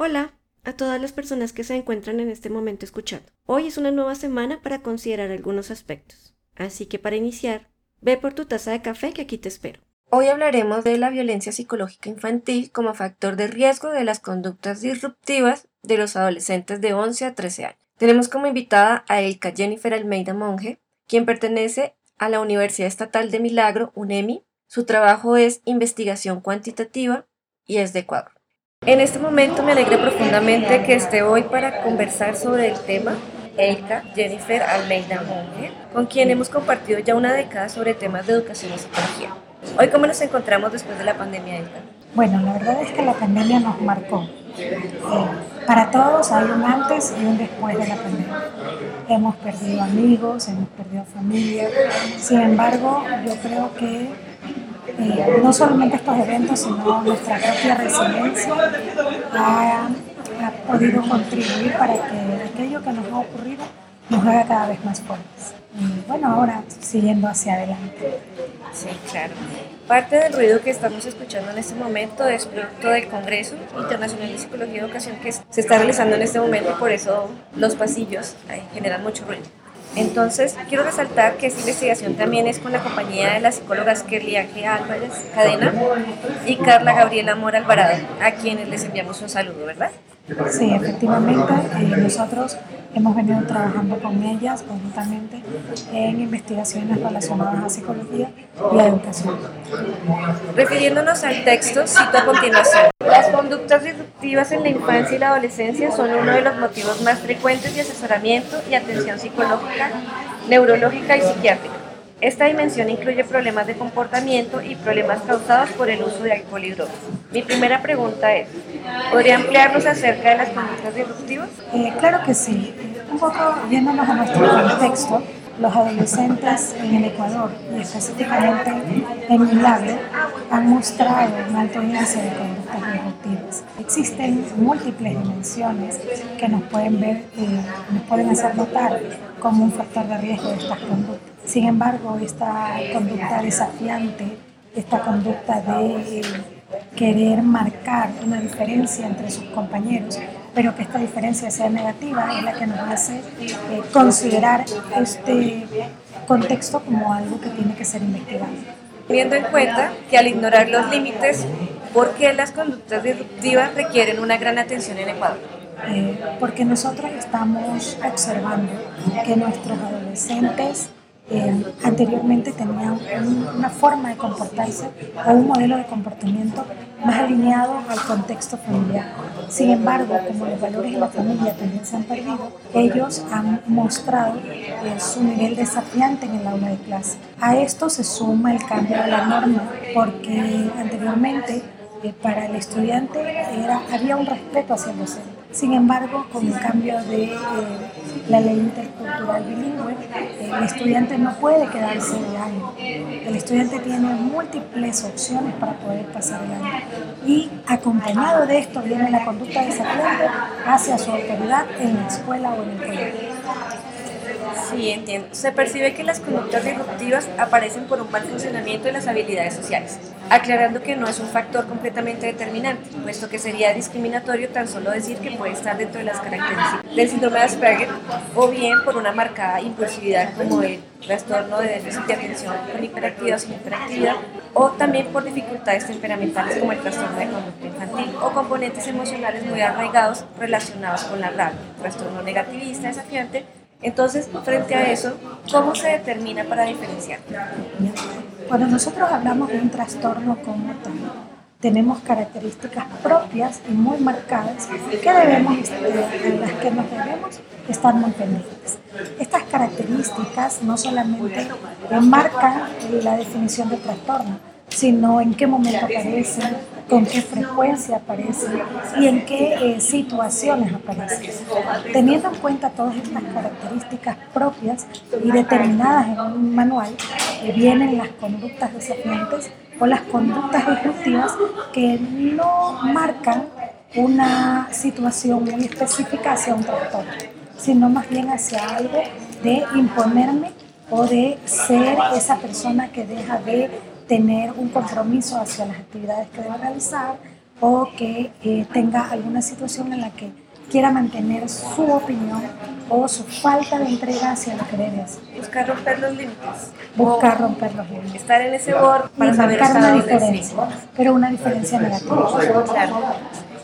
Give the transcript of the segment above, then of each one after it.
Hola a todas las personas que se encuentran en este momento escuchando. Hoy es una nueva semana para considerar algunos aspectos. Así que para iniciar, ve por tu taza de café que aquí te espero. Hoy hablaremos de la violencia psicológica infantil como factor de riesgo de las conductas disruptivas de los adolescentes de 11 a 13 años. Tenemos como invitada a Elka Jennifer Almeida Monge, quien pertenece a la Universidad Estatal de Milagro, UNEMI. Su trabajo es investigación cuantitativa y es de Ecuador. En este momento me alegra profundamente que esté hoy para conversar sobre el tema Elka Jennifer Almeida Monge, con quien hemos compartido ya una década sobre temas de educación y psicología. Hoy, ¿cómo nos encontramos después de la pandemia, Elka? Bueno, la verdad es que la pandemia nos marcó. Eh, para todos hay un antes y un después de la pandemia. Hemos perdido amigos, hemos perdido familia. Sin embargo, yo creo que eh, no solamente estos eventos, sino nuestra propia resiliencia ha, podido contribuir para que aquello que nos ha ocurrido nos haga cada vez más fuertes. Y bueno, ahora siguiendo hacia adelante. Sí, claro. Parte del ruido que estamos escuchando en este momento es producto del Congreso Internacional de Psicología y Educación que se está realizando en este momento por eso los pasillos generan mucho ruido. Entonces, quiero resaltar que esta investigación también es con la compañía de las psicólogas Kerly Álvarez Cadena y Carla Gabriela Mora Alvarado, a quienes les enviamos un saludo, ¿verdad? Sí, efectivamente, eh, nosotros hemos venido trabajando con ellas conjuntamente en investigaciones relacionadas a psicología y a educación. Refiriéndonos al texto, cito a continuación. Las conductas disruptivas en la infancia y la adolescencia son uno de los motivos más frecuentes de asesoramiento y atención psicológica, neurológica y psiquiátrica. Esta dimensión incluye problemas de comportamiento y problemas causados por el uso de alcohol y drogas. Mi primera pregunta es, ¿podría ampliarnos acerca de las conductas disruptivas? Eh, claro que sí. Un poco yéndonos a nuestro contexto, los adolescentes en el Ecuador y específicamente en Milagro han mostrado un alto índice de conductas disruptivas. Existen múltiples dimensiones que nos pueden ver, eh, nos pueden hacer notar como un factor de riesgo de estas conductas. Sin embargo, esta conducta desafiante, esta conducta de querer marcar una diferencia entre sus compañeros, pero que esta diferencia sea negativa, es la que nos hace eh, considerar este contexto como algo que tiene que ser investigado. Teniendo en cuenta que al ignorar los límites, ¿por qué las conductas disruptivas requieren una gran atención en Ecuador? Eh, porque nosotros estamos observando que nuestros adolescentes eh, anteriormente tenían una forma de comportarse o un modelo de comportamiento más alineado al contexto familiar. Sin embargo, como los valores de la familia también se han perdido, ellos han mostrado eh, su nivel desafiante en el aula de clase. A esto se suma el cambio de la norma, porque anteriormente eh, para el estudiante era, había un respeto hacia el docente. Sin embargo, con el cambio de eh, la ley intercultural bilingüe, el estudiante no puede quedarse de año. El estudiante tiene múltiples opciones para poder pasar el año. Y acompañado de esto viene la conducta desafiante hacia su autoridad en la escuela o en el colegio. Sí, entiendo. Se percibe que las conductas disruptivas aparecen por un mal funcionamiento de las habilidades sociales, aclarando que no es un factor completamente determinante, puesto que sería discriminatorio tan solo decir que puede estar dentro de las características del síndrome de Asperger o bien por una marcada impulsividad como el trastorno de déficit de atención con hiperactividad o sin hiperactividad, o también por dificultades temperamentales como el trastorno de conducta infantil o componentes emocionales muy arraigados relacionados con la rabia, trastorno negativista, desafiante entonces, frente a eso, ¿cómo se determina para diferenciar? Cuando nosotros hablamos de un trastorno como tal, tenemos características propias y muy marcadas que debemos, en las que nos debemos estar muy pendientes. Estas características no solamente marcan la definición de trastorno, sino en qué momento aparecen, con qué frecuencia aparecen y en qué eh, situaciones aparecen. Teniendo en cuenta todas estas características propias y determinadas en un manual, eh, vienen las conductas desafiantes o las conductas disruptivas que no marcan una situación muy específica hacia un trastorno, sino más bien hacia algo de imponerme o de ser esa persona que deja de tener un compromiso hacia las actividades que debe realizar o que eh, tenga alguna situación en la que quiera mantener su opinión o su falta de entrega hacia lo que debe hacer. Buscar romper los límites. Buscar romper los límites. Estar en ese borde para saber marcar una diferencia, pero una diferencia negativa. Claro.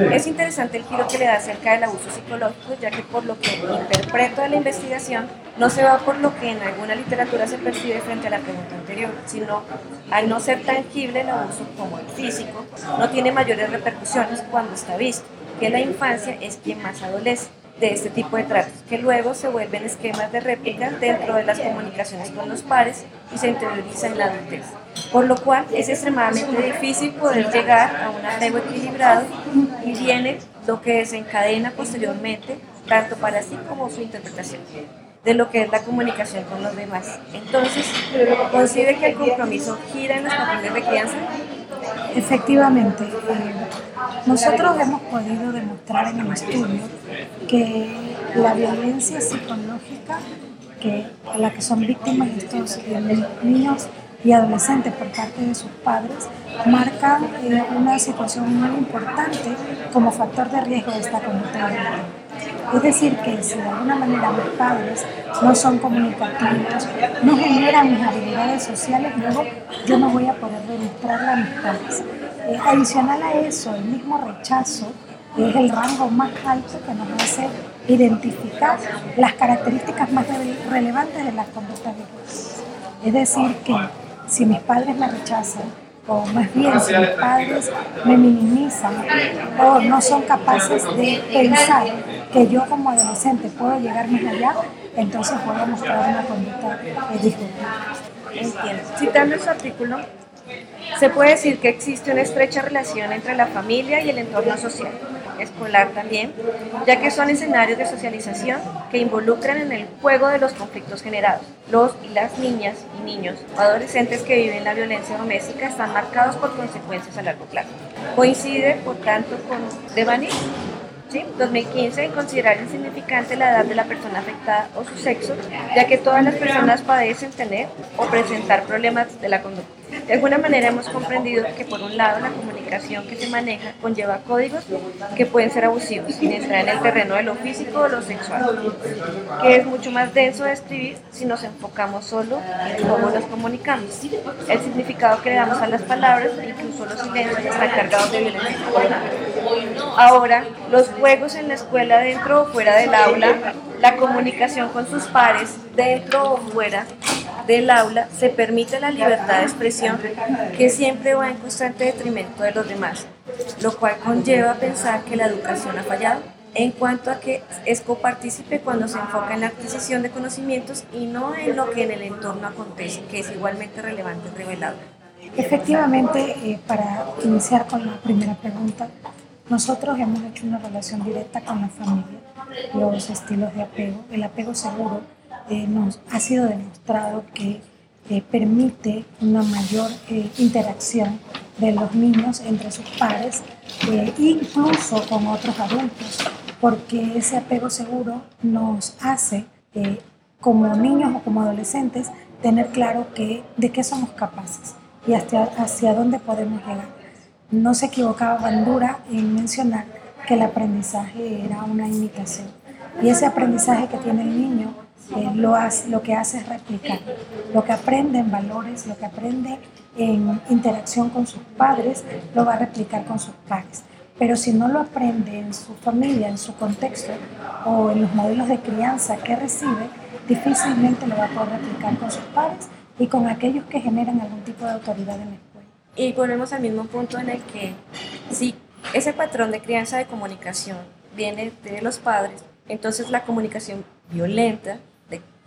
Es interesante el giro que le da acerca del abuso psicológico, ya que por lo que interpreto de la investigación, no se va por lo que en alguna literatura se percibe frente a la pregunta anterior, sino al no ser tangible el abuso como el físico, no tiene mayores repercusiones cuando está visto, que la infancia es quien más adolece de este tipo de tratos, que luego se vuelven esquemas de réplica dentro de las comunicaciones con los pares y se interioriza en la adultez. Por lo cual es extremadamente difícil poder llegar a un apego equilibrado y viene lo que desencadena posteriormente, tanto para sí como su interpretación de lo que es la comunicación con los demás. Entonces, ¿considera que el compromiso gira en los patrones de crianza? Efectivamente, eh, nosotros hemos podido demostrar en el estudio que la violencia psicológica que, a la que son víctimas estos eh, niños y adolescentes por parte de sus padres marcan eh, una situación muy importante como factor de riesgo de esta conducta Es decir, que si de alguna manera mis padres no son comunicativos, no generan mis habilidades sociales, luego yo no voy a poder demostrarla a mis padres. Eh, adicional a eso, el mismo rechazo es el rango más alto que nos hace identificar las características más relevantes de las conductas violentas. Es decir, que si mis padres me rechazan, o más bien si mis padres me minimizan o no son capaces de pensar que yo como adolescente puedo llegar más allá, entonces voy a mostrar una conducta disruptiva. Citando su artículo, se puede decir que existe una estrecha relación entre la familia y el entorno social escolar también, ya que son escenarios de socialización que involucran en el juego de los conflictos generados. Los y las niñas y niños o adolescentes que viven la violencia doméstica están marcados por consecuencias a largo plazo. Coincide, por tanto, con Devani, ¿sí? 2015, en considerar insignificante la edad de la persona afectada o su sexo, ya que todas las personas padecen tener o presentar problemas de la conducta. De alguna manera hemos comprendido que por un lado la comunicación que se maneja conlleva códigos que pueden ser abusivos, sin entrar en el terreno de lo físico o lo sexual, que es mucho más denso de escribir si nos enfocamos solo en cómo nos comunicamos. El significado que le damos a las palabras, incluso los silencios, están cargados de violencia Ahora, los juegos en la escuela dentro o fuera del aula, la comunicación con sus pares dentro o fuera del aula se permite la libertad de expresión que siempre va en constante detrimento de los demás, lo cual conlleva pensar que la educación ha fallado en cuanto a que es copartícipe cuando se enfoca en la adquisición de conocimientos y no en lo que en el entorno acontece, que es igualmente relevante y revelado. Efectivamente, eh, para iniciar con la primera pregunta, nosotros hemos hecho una relación directa con la familia, los estilos de apego, el apego seguro eh, nos ha sido demostrado que eh, permite una mayor eh, interacción de los niños entre sus pares, incluso con otros adultos, porque ese apego seguro nos hace, como niños o como adolescentes, tener claro de qué somos capaces y hacia dónde podemos llegar. No se equivocaba Bandura en mencionar que el aprendizaje era una imitación. Y ese aprendizaje que tiene el niño eh, lo, hace, lo que hace es replicar. Lo que aprende en valores, lo que aprende en interacción con sus padres, lo va a replicar con sus pares. Pero si no lo aprende en su familia, en su contexto o en los modelos de crianza que recibe, difícilmente lo va a poder replicar con sus padres y con aquellos que generan algún tipo de autoridad en escuela. Y ponemos al mismo punto en el que si ese patrón de crianza de comunicación viene de los padres, entonces la comunicación violenta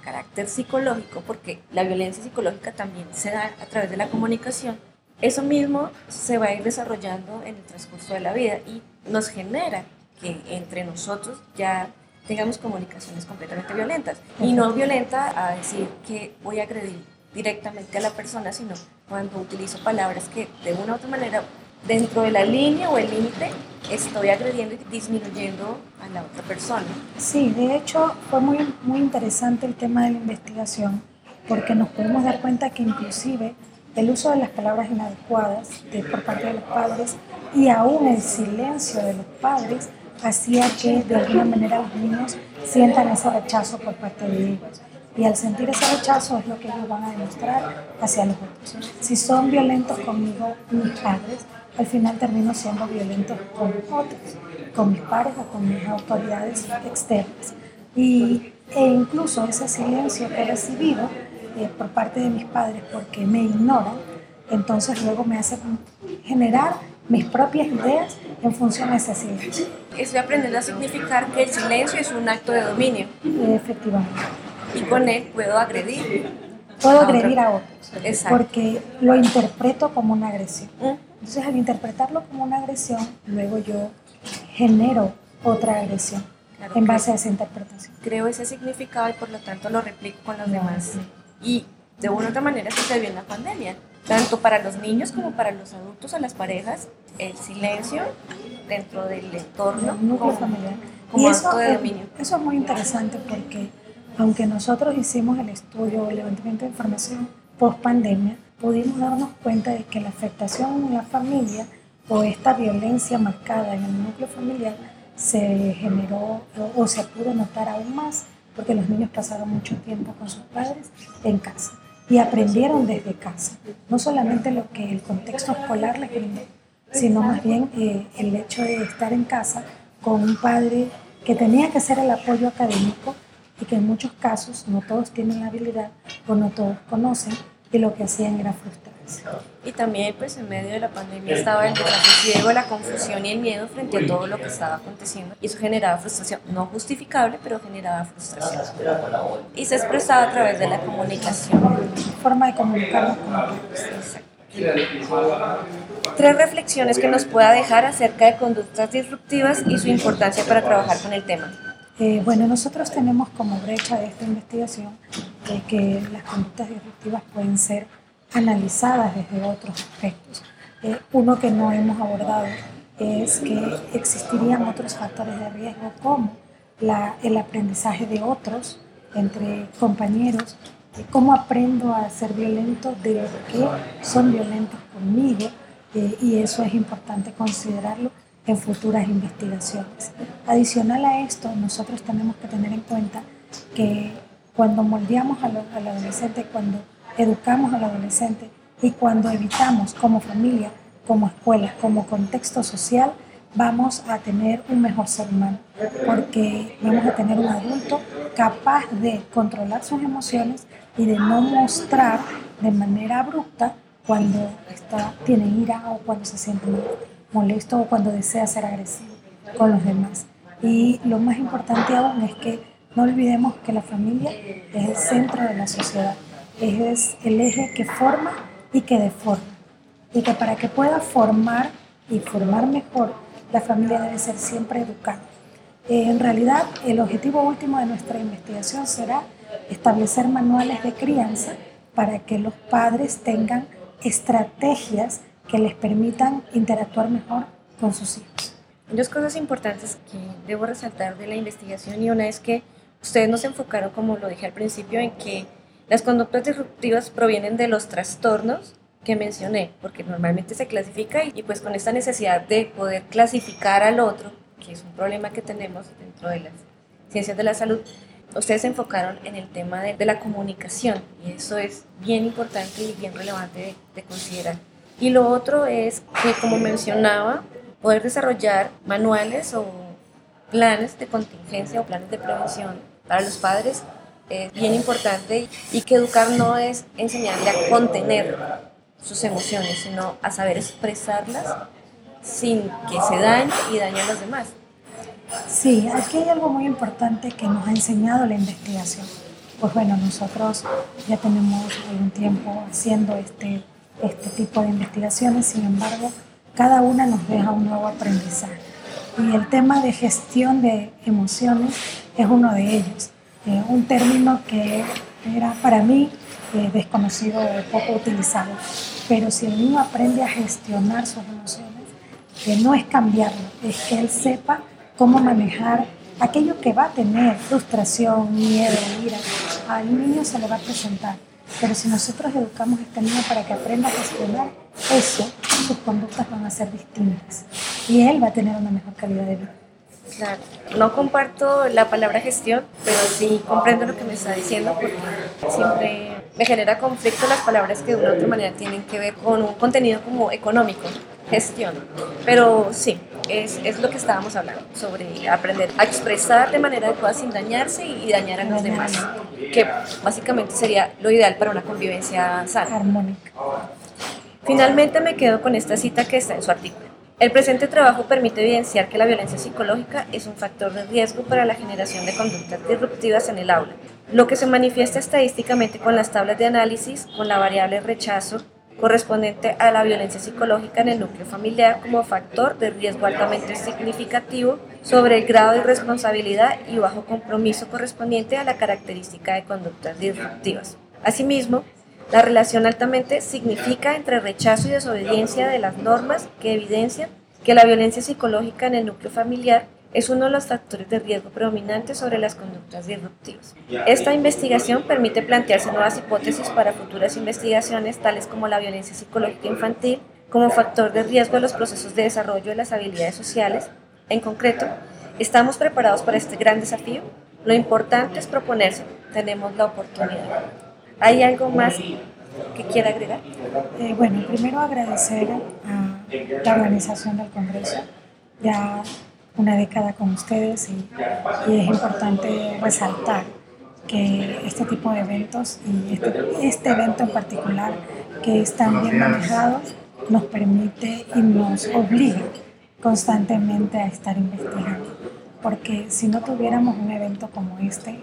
carácter psicológico, porque la violencia psicológica también se da a través de la comunicación, eso mismo se va a ir desarrollando en el transcurso de la vida y nos genera que entre nosotros ya tengamos comunicaciones completamente violentas. Y no violenta a decir que voy a agredir directamente a la persona, sino cuando utilizo palabras que de una u otra manera dentro de la línea o el límite estoy agrediendo y disminuyendo a la otra persona. Sí, de hecho fue muy, muy interesante el tema de la investigación porque nos podemos dar cuenta que inclusive el uso de las palabras inadecuadas de, por parte de los padres y aún el silencio de los padres hacía que de alguna manera los niños sientan ese rechazo por parte de ellos. Y al sentir ese rechazo es lo que ellos van a demostrar hacia los otros. Si son violentos conmigo, mis padres, al final termino siendo violentos con otros, con mis padres o con mis autoridades externas. Y, e incluso ese silencio que he recibido eh, por parte de mis padres porque me ignoran, entonces luego me hace generar mis propias ideas en función de ese silencio. Estoy aprendiendo a significar que el silencio es un acto de dominio. Efectivamente. Y con él puedo agredir. Puedo agredir a otros. Exacto. Porque lo interpreto como una agresión. ¿Mm? Entonces al interpretarlo como una agresión, luego yo genero otra agresión en base a esa interpretación. Creo ese significado y por lo tanto lo replico con los demás. Y de una u otra manera sucedió en la pandemia tanto para los niños como para los adultos, a las parejas, el silencio dentro del entorno núcleo familiar. Como y eso, de dominio. Eso es muy interesante porque aunque nosotros hicimos el estudio, el levantamiento de información post pandemia, pudimos darnos cuenta de que la afectación en la familia o esta violencia marcada en el núcleo familiar se generó o se pudo notar aún más porque los niños pasaron mucho tiempo con sus padres en casa y aprendieron desde casa. No solamente lo que el contexto escolar les brindó, sino más bien eh, el hecho de estar en casa con un padre que tenía que ser el apoyo académico y que en muchos casos no todos tienen la habilidad o no todos conocen y lo que hacían era frustrarse. Y también pues en medio de la pandemia estaba el desasosiego, la confusión y el miedo frente a todo lo que estaba aconteciendo y eso generaba frustración, no justificable, pero generaba frustración. Y se expresaba a través de la comunicación. Forma de comunicarnos con otros. Tres reflexiones que nos pueda dejar acerca de conductas disruptivas y su importancia para trabajar con el tema. Eh, bueno, nosotros tenemos como brecha de esta investigación que las conductas disruptivas pueden ser analizadas desde otros aspectos. Eh, uno que no hemos abordado es que existirían otros factores de riesgo como el aprendizaje de otros entre compañeros, cómo aprendo a ser violento de los que son violentos conmigo, eh, y eso es importante considerarlo en futuras investigaciones. Adicional a esto, nosotros tenemos que tener en cuenta que cuando moldeamos al, adolescente, cuando educamos al adolescente y cuando evitamos como familia, como escuela, como contexto social, vamos a tener un mejor ser humano, porque vamos a tener un adulto capaz de controlar sus emociones y de no mostrar de manera abrupta cuando está, tiene ira o cuando se siente molesto o cuando desea ser agresivo con los demás. Y lo más importante aún es que no olvidemos que la familia es el centro de la sociedad, es el eje que forma y que deforma. Y que para que pueda formar y formar mejor, la familia debe ser siempre educada. en realidad, el objetivo último de nuestra investigación será establecer manuales de crianza para que los padres tengan estrategias que les permitan interactuar mejor con sus hijos. Dos cosas importantes que debo resaltar de la investigación y una es que ustedes nos enfocaron, como lo dije al principio, en que las conductas disruptivas provienen de los trastornos que mencioné, porque normalmente se clasifica y, pues con esta necesidad de poder clasificar al otro, que es un problema que tenemos dentro de las ciencias de la salud, ustedes se enfocaron en el tema de, la comunicación y eso es bien importante y bien relevante de considerar. Y lo otro es que, como mencionaba, poder desarrollar manuales o planes de contingencia o planes de prevención para los padres es bien importante y que educar no es enseñarle a contener sus emociones, sino a saber expresarlas sin que se dañe y dañe a los demás. Sí, aquí hay algo muy importante que nos ha enseñado la investigación. Pues bueno, nosotros ya tenemos algún tiempo haciendo este, este tipo de investigaciones, sin embargo, cada una nos deja un nuevo aprendizaje. Y el tema de gestión de emociones es uno de ellos. Eh, un término que era para mí eh, desconocido o poco utilizado. Pero si el niño aprende a gestionar sus emociones, que no es cambiarlo, es que él sepa cómo manejar aquello que va a tener, frustración, miedo, ira, al niño se le va a presentar. Pero si nosotros educamos a este niño para que aprenda a gestionar eso, sus conductas van a ser distintas y él va a tener una mejor calidad de vida. Claro, no comparto la palabra gestión, pero sí comprendo lo que me está diciendo porque siempre me genera conflicto las palabras que de una u otra manera tienen que ver con un contenido como económico, gestión. Pero sí, es, es, lo que estábamos hablando, sobre aprender a expresar de manera adecuada sin dañarse y dañar a los demás, que básicamente sería lo ideal para una convivencia sana. Armónica. Finalmente me quedo con esta cita que está en su artículo. El presente trabajo permite evidenciar que la violencia psicológica es un factor de riesgo para la generación de conductas disruptivas en el aula, lo que se manifiesta estadísticamente con las tablas de análisis, con la variable rechazo correspondiente a la violencia psicológica en el núcleo familiar como factor de riesgo altamente significativo sobre el grado de irresponsabilidad y bajo compromiso correspondiente a la característica de conductas disruptivas. Asimismo, la relación altamente significa entre rechazo y desobediencia de las normas que evidencian que la violencia psicológica en el núcleo familiar es uno de los factores de riesgo predominantes sobre las conductas disruptivas. Esta investigación permite plantearse nuevas hipótesis para futuras investigaciones, tales como la violencia psicológica infantil como factor de riesgo de los procesos de desarrollo de las habilidades sociales. En concreto, ¿estamos preparados para este gran desafío? Lo importante es proponerse, tenemos la oportunidad. ¿Hay algo más que quiera agregar? Eh, bueno, primero agradecer a la organización del Congreso, ya una década con ustedes y, y es importante resaltar que este tipo de eventos y este, este evento en particular que están bien manejados nos permite y nos obliga constantemente a estar investigando. Porque si no tuviéramos un evento como este,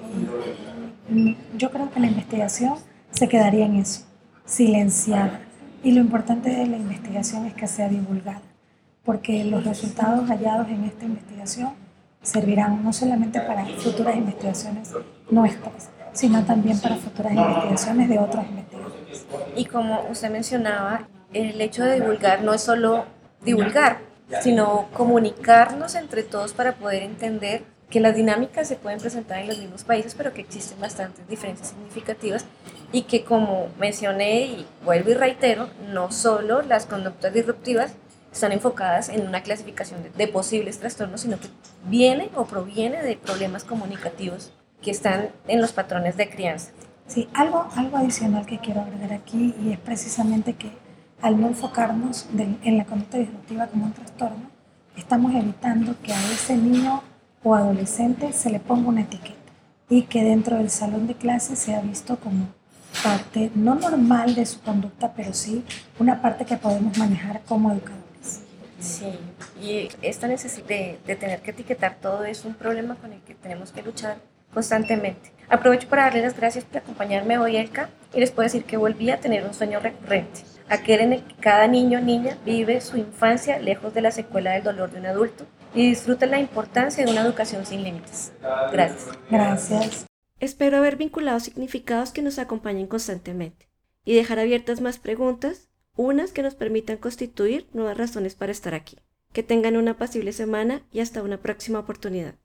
yo creo que la investigación se quedaría en eso, silenciada. Y lo importante de la investigación es que sea divulgada, porque los resultados hallados en esta investigación servirán no solamente para futuras investigaciones nuestras, sino también para futuras investigaciones de otros investigadores. Y como usted mencionaba, el hecho de divulgar no es solo divulgar, sino comunicarnos entre todos para poder entender que las dinámicas se pueden presentar en los mismos países, pero que existen bastantes diferencias significativas y que como mencioné y vuelvo y reitero, no solo las conductas disruptivas están enfocadas en una clasificación de, posibles trastornos, sino que viene o proviene de problemas comunicativos que están en los patrones de crianza. Sí, algo, algo adicional que quiero agregar aquí y es precisamente que al no enfocarnos en la conducta disruptiva como un trastorno, estamos evitando que a ese niño o adolescente se le ponga una etiqueta y que dentro del salón de clase sea visto como parte no normal de su conducta, pero sí una parte que podemos manejar como educadores. Sí, y esta necesidad de, de tener que etiquetar todo es un problema con el que tenemos que luchar constantemente. Aprovecho para darles las gracias por acompañarme hoy, Elka, y les puedo decir que volví a tener un sueño recurrente, aquel en el que cada niño o niña vive su infancia lejos de la secuela del dolor de un adulto y disfruta la importancia de una educación sin límites. Gracias. Gracias. Espero haber vinculado significados que nos acompañen constantemente y dejar abiertas más preguntas, unas que nos permitan constituir nuevas razones para estar aquí. Que tengan una pasible semana y hasta una próxima oportunidad.